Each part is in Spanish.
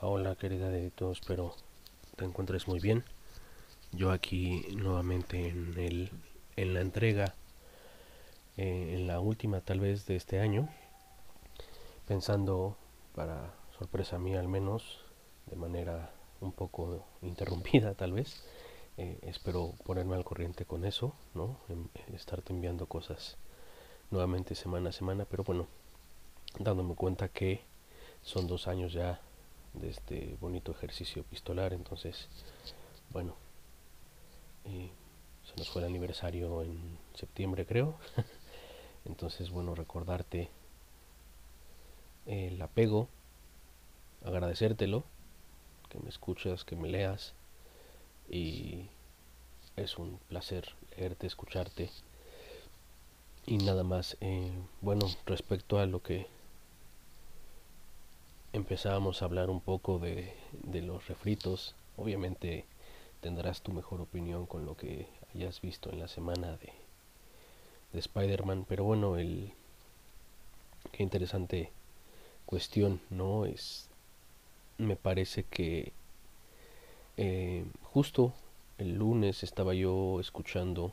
Hola querida de todos, espero te encuentres muy bien. Yo aquí nuevamente en, el, en la entrega, eh, en la última tal vez de este año, pensando, para sorpresa mía al menos, de manera un poco interrumpida tal vez, eh, espero ponerme al corriente con eso, ¿no? estarte enviando cosas nuevamente semana a semana, pero bueno, dándome cuenta que son dos años ya de este bonito ejercicio epistolar. Entonces, bueno, eh, se nos fue el aniversario en septiembre, creo. Entonces, bueno, recordarte el apego, agradecértelo, que me escuchas, que me leas. Y es un placer leerte, escucharte. Y nada más, eh, bueno, respecto a lo que empezábamos a hablar un poco de, los refritos. Obviamente tendrás tu mejor opinión con lo que hayas visto en la semana de, de Spider-Man. Pero bueno, el qué interesante cuestión, ¿no? Es me parece que eh, justo el lunes estaba yo escuchando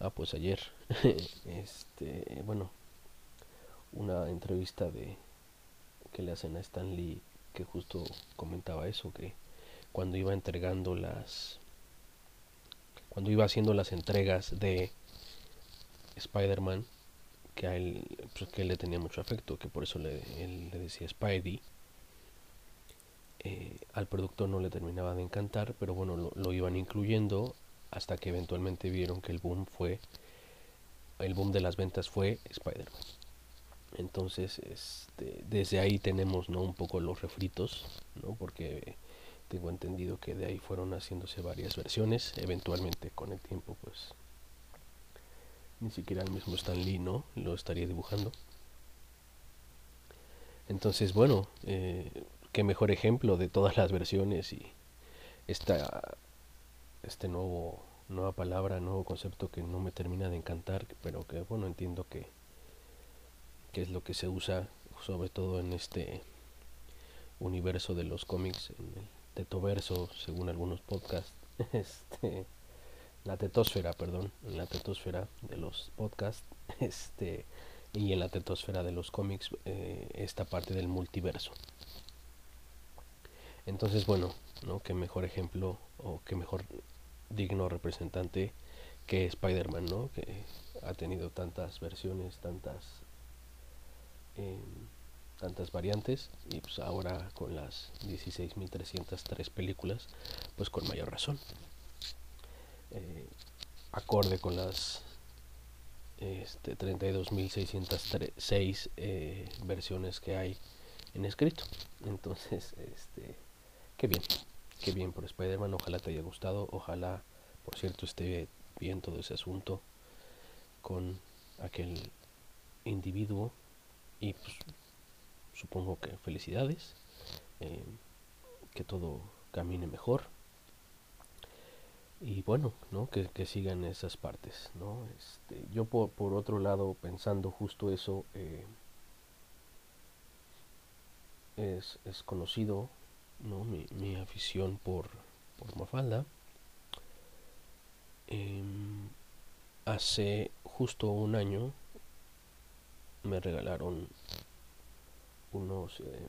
ah pues ayer este bueno una entrevista de que le hacen a Stan Lee, que justo comentaba eso, que cuando iba entregando las cuando iba haciendo las entregas de Spider-Man, que a él, pues, que él le tenía mucho afecto, que por eso le, él le decía Spidey, eh, al productor no le terminaba de encantar, pero bueno, lo, lo, iban incluyendo hasta que eventualmente vieron que el boom fue, el boom de las ventas fue Spider-Man. Entonces, este, desde ahí tenemos ¿no? un poco los refritos, ¿no? porque tengo entendido que de ahí fueron haciéndose varias versiones, eventualmente con el tiempo pues ni siquiera el mismo Stan Lee ¿no? lo estaría dibujando. Entonces, bueno, eh, qué mejor ejemplo de todas las versiones y esta, este nuevo, nueva palabra, nuevo concepto que no me termina de encantar, pero que bueno, entiendo que que es lo que se usa sobre todo en este universo de los cómics, en el tetoverso, según algunos podcasts, este, la tetosfera, perdón, en la tetosfera de los podcasts, este, y en la tetosfera de los cómics, eh, esta parte del multiverso. Entonces, bueno, ¿no? Qué mejor ejemplo o qué mejor digno representante que Spider-Man, ¿no? Que ha tenido tantas versiones, tantas tantas variantes y pues ahora con las 16.303 películas pues con mayor razón. Eh, acorde con las este, 32.606 eh, versiones que hay en escrito. Entonces este qué bien qué bien por Spider-Man. Ojalá te haya gustado. Ojalá por cierto esté bien todo ese asunto con aquel individuo y pues supongo que felicidades, eh, que todo camine mejor y bueno, ¿no? que, que sigan esas partes. ¿no? Este, yo por, por, otro lado, pensando justo eso, eh, es, es, conocido ¿no? mi, mi afición por, por Mafalda. Eh, hace justo un año me regalaron unos eh,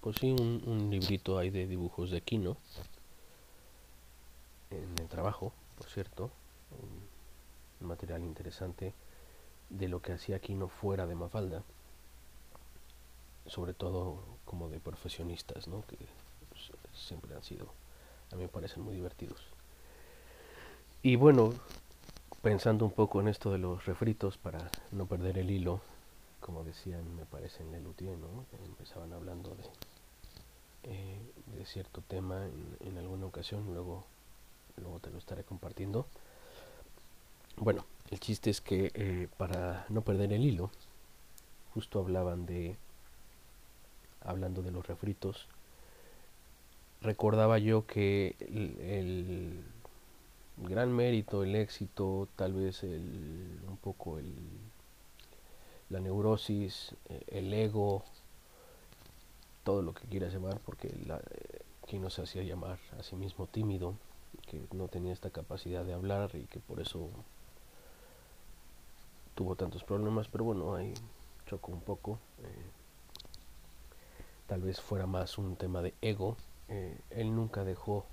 pues sí un, un, librito ahí de dibujos de Kino en el trabajo por cierto un material interesante de lo que hacía Kino fuera de Mafalda sobre todo como de profesionistas ¿no? que pues, siempre han sido a mí me parecen muy divertidos y bueno pensando un poco en esto de los refritos para no perder el hilo, como decían, me parece en Lelutier, ¿no? Empezaban hablando de, eh, cierto tema en, alguna ocasión, luego, luego te lo estaré compartiendo. Bueno, el chiste es que eh, para no perder el hilo, justo hablaban de, hablando de los refritos, recordaba yo que el gran mérito, el éxito, tal vez el, un poco el, la neurosis, eh, el ego todo lo que quieras llamar, porque la, eh, quien no se hacía llamar a sí mismo tímido, que no tenía esta capacidad de hablar y que por eso tuvo tantos problemas, pero bueno, ahí chocó un poco. Eh, tal vez fuera más un tema de ego. Eh, él nunca dejó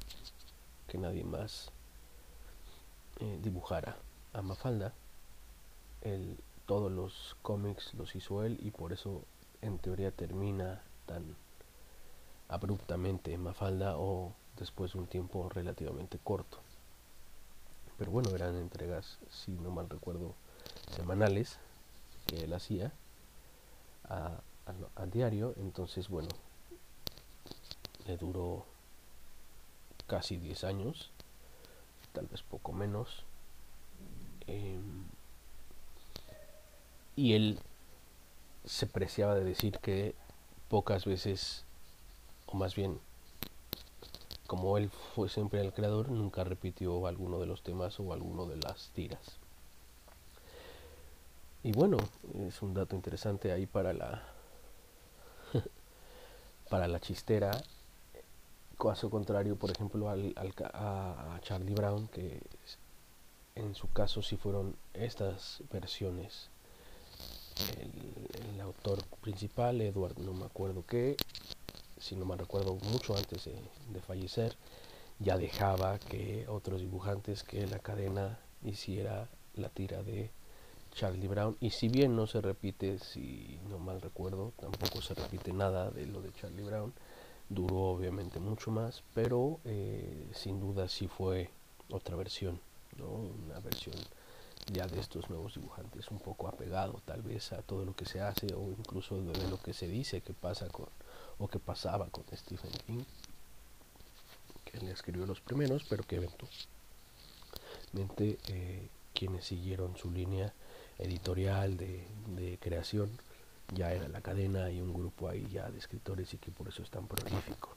que nadie más eh, dibujara a Mafalda. Él, todos los cómics los hizo él y por eso en teoría termina tan abruptamente Mafalda o después de un tiempo relativamente corto. Pero bueno, eran entregas, si no mal recuerdo, semanales que él hacía a, a, diario. Entonces, bueno, le duró casi 10 años, tal vez poco menos. Em, y él se preciaba de decir que pocas veces, o más bien, como él fue siempre el creador, nunca repitió alguno de los temas o alguno de las tiras. Y bueno, es un dato interesante ahí para la para la chistera. Caso contrario, por ejemplo, al, a, Charlie Brown, que en su caso sí fueron estas versiones. El, autor principal, Edward, no me acuerdo qué, si no me recuerdo, mucho antes de, de fallecer, ya dejaba que otros dibujantes que la cadena hiciera la tira de Charlie Brown y si bien no se repite, si no mal recuerdo, tampoco se repite nada de lo de Charlie Brown, duró obviamente mucho más, pero eh, sin duda sí fue otra versión, ¿no? una versión ya de estos nuevos dibujantes, un poco apegado tal vez a todo lo que se hace o incluso de, lo que se dice que pasa con o que pasaba con Stephen King, que le escribió los primeros, pero que eventualmente eh, quienes siguieron su línea editorial de, creación, ya era la cadena y un grupo ahí ya de escritores y que por eso es tan prolífico.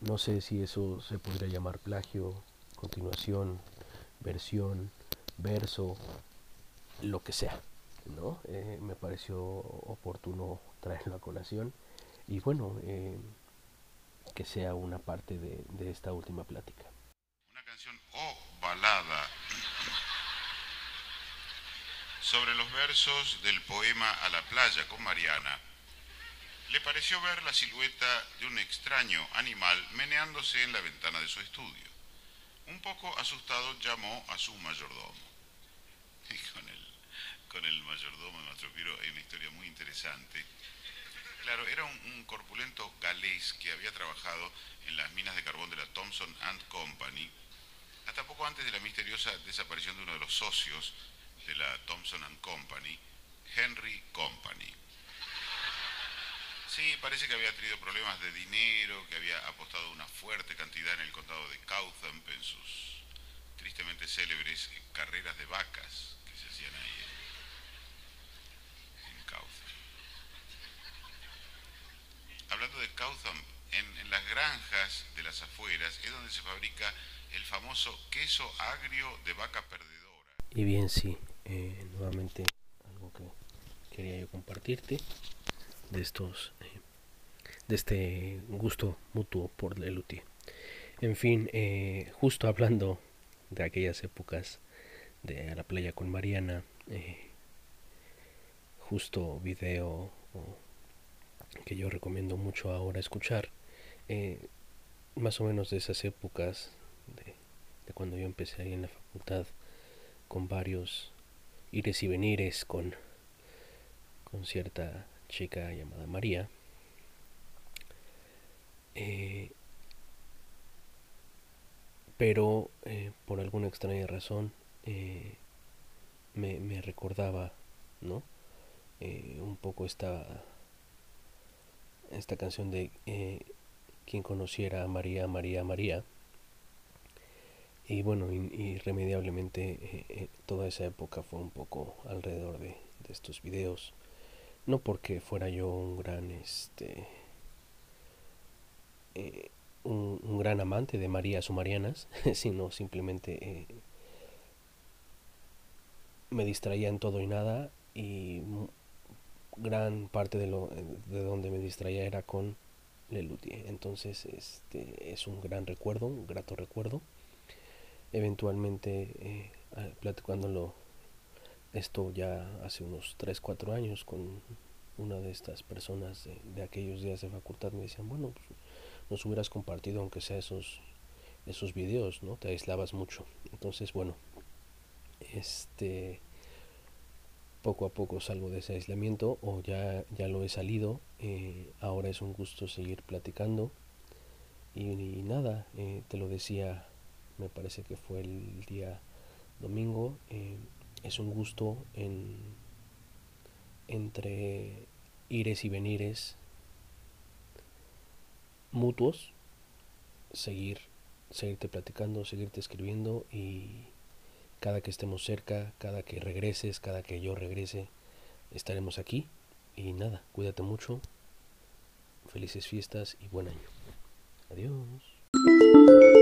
No sé si eso se podría llamar plagio, continuación, versión, verso, lo que sea, ¿no? Eh, me pareció oportuno traerlo a colación y bueno, eh, que sea una parte de, de esta última plática. Una canción o balada sobre los versos del poema A la playa con Mariana, le pareció ver la silueta de un extraño animal meneándose en la ventana de su estudio. Un poco asustado llamó a su mayordomo. Y con el, mayordomo de nuestro Piro hay una historia muy interesante. Claro, era un, un, corpulento galés que había trabajado en las minas de carbón de la Thompson and Company, hasta poco antes de la misteriosa desaparición de uno de los socios de la Thompson Company, Henry Company. Sí, parece que había tenido problemas de dinero, que había apostado una fuerte cantidad en el condado de Cowtham en sus tristemente célebres carreras de vacas que se hacían ahí en, Cowtham. Hablando de Cowtham, en, en las granjas de las afueras es donde se fabrica el famoso queso agrio de vaca perdedora. Y bien, sí, eh, nuevamente algo que quería yo compartirte de estos eh, de este gusto mutuo por el UTI. En fin, eh, justo hablando de aquellas épocas de la playa con Mariana, justo video que yo recomiendo mucho ahora escuchar, más o menos de esas épocas de, de cuando yo empecé ahí en la facultad con varios ires y venires con, con cierta chica llamada María. Eh, pero eh, por alguna extraña razón eh, me, me, recordaba, ¿no? un poco esta, esta canción de quien conociera a María, María, María y bueno, irremediablemente eh, eh, toda esa época fue un poco alrededor de, estos videos. No porque fuera yo un gran, este, eh, un, gran amante de María Sumarianas, sino simplemente me distraía en todo y nada y gran parte de, lo, de donde me distraía era con Lelutier. Entonces este es un gran recuerdo, un grato recuerdo. Eventualmente, eh, platicándolo esto ya hace unos 3, 4 años con una de estas personas de, aquellos días de facultad, me decían, bueno, pues, nos hubieras compartido aunque sea esos, esos videos, ¿no? Te aislabas mucho. Entonces, bueno, este poco a poco salgo de ese aislamiento o ya, ya lo he salido. Eh, ahora es un gusto seguir platicando. Y, nada, eh, te lo decía, me parece que fue el día domingo. Eh, es un gusto en, entre ires y venires mutuos seguir seguirte platicando, seguirte escribiendo y cada que estemos cerca, cada que regreses, cada que yo regrese, estaremos aquí. Y nada, cuídate mucho. Felices fiestas y buen año. Adiós.